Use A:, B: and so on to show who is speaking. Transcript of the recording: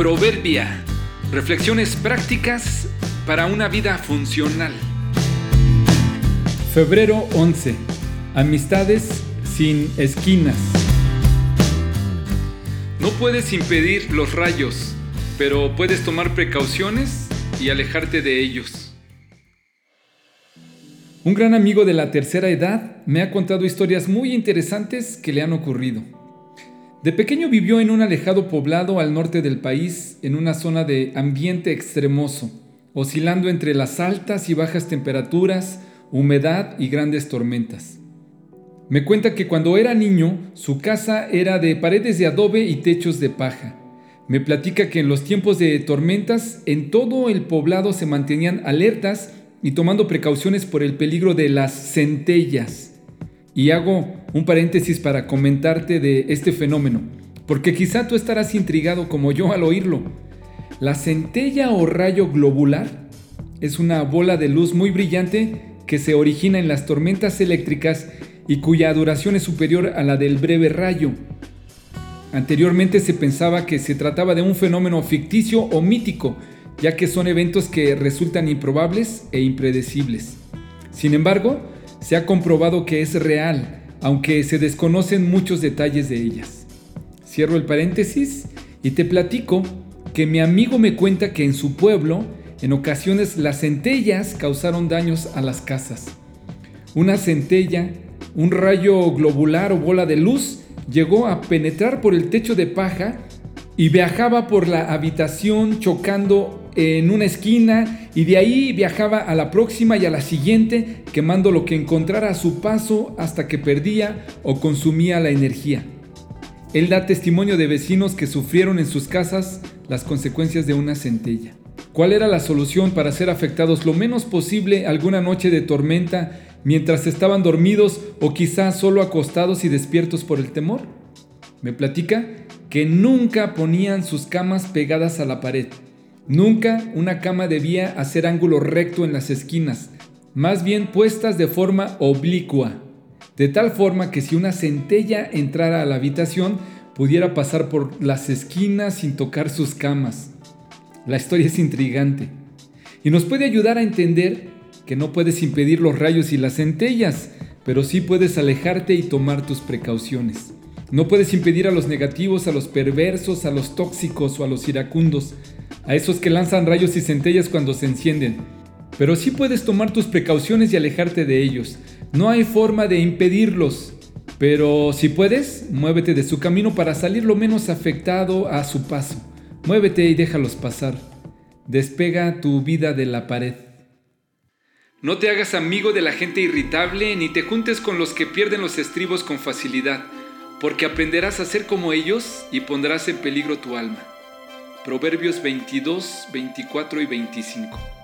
A: Proverbia. Reflexiones prácticas para una vida funcional.
B: Febrero 11. Amistades sin esquinas.
A: No puedes impedir los rayos, pero puedes tomar precauciones y alejarte de ellos.
B: Un gran amigo de la tercera edad me ha contado historias muy interesantes que le han ocurrido. De pequeño vivió en un alejado poblado al norte del país, en una zona de ambiente extremoso, oscilando entre las altas y bajas temperaturas, humedad y grandes tormentas. Me cuenta que cuando era niño, su casa era de paredes de adobe y techos de paja. Me platica que en los tiempos de tormentas, en todo el poblado se mantenían alertas y tomando precauciones por el peligro de las centellas y hago un paréntesis para comentarte de este fenómeno, porque quizá tú estarás intrigado como yo al oírlo. La centella o rayo globular es una bola de luz muy brillante que se origina en las tormentas eléctricas y cuya duración es superior a la del breve rayo. Anteriormente se pensaba que se trataba de un fenómeno ficticio o mítico, ya que son eventos que resultan improbables e impredecibles. Sin embargo, se ha comprobado que es real, aunque se desconocen muchos detalles de ellas. Cierro el paréntesis y te platico que mi amigo me cuenta que en su pueblo, en ocasiones las centellas causaron daños a las casas. Una centella, un rayo globular o bola de luz, llegó a penetrar por el techo de paja y viajaba por la habitación chocando en una esquina y de ahí viajaba a la próxima y a la siguiente, quemando lo que encontrara a su paso hasta que perdía o consumía la energía. Él da testimonio de vecinos que sufrieron en sus casas las consecuencias de una centella. ¿Cuál era la solución para ser afectados lo menos posible alguna noche de tormenta mientras estaban dormidos o quizás solo acostados y despiertos por el temor? Me platica que nunca ponían sus camas pegadas a la pared Nunca una cama debía hacer ángulo recto en las esquinas, más bien puestas de forma oblicua, de tal forma que si una centella entrara a la habitación, pudiera pasar por las esquinas sin tocar sus camas. La historia es intrigante y nos puede ayudar a entender que no puedes impedir los rayos y las centellas, pero sí puedes alejarte y tomar tus precauciones. No puedes impedir a los negativos, a los perversos, a los tóxicos o a los iracundos, a esos que lanzan rayos y centellas cuando se encienden. Pero sí puedes tomar tus precauciones y alejarte de ellos. No hay forma de impedirlos. Pero si puedes, muévete de su camino para salir lo menos afectado a su paso. Muévete y déjalos pasar. Despega tu vida de la pared.
A: No te hagas amigo de la gente irritable ni te juntes con los que pierden los estribos con facilidad, porque aprenderás a ser como ellos y pondrás en peligro tu alma. Proverbios 22, 24 y 25.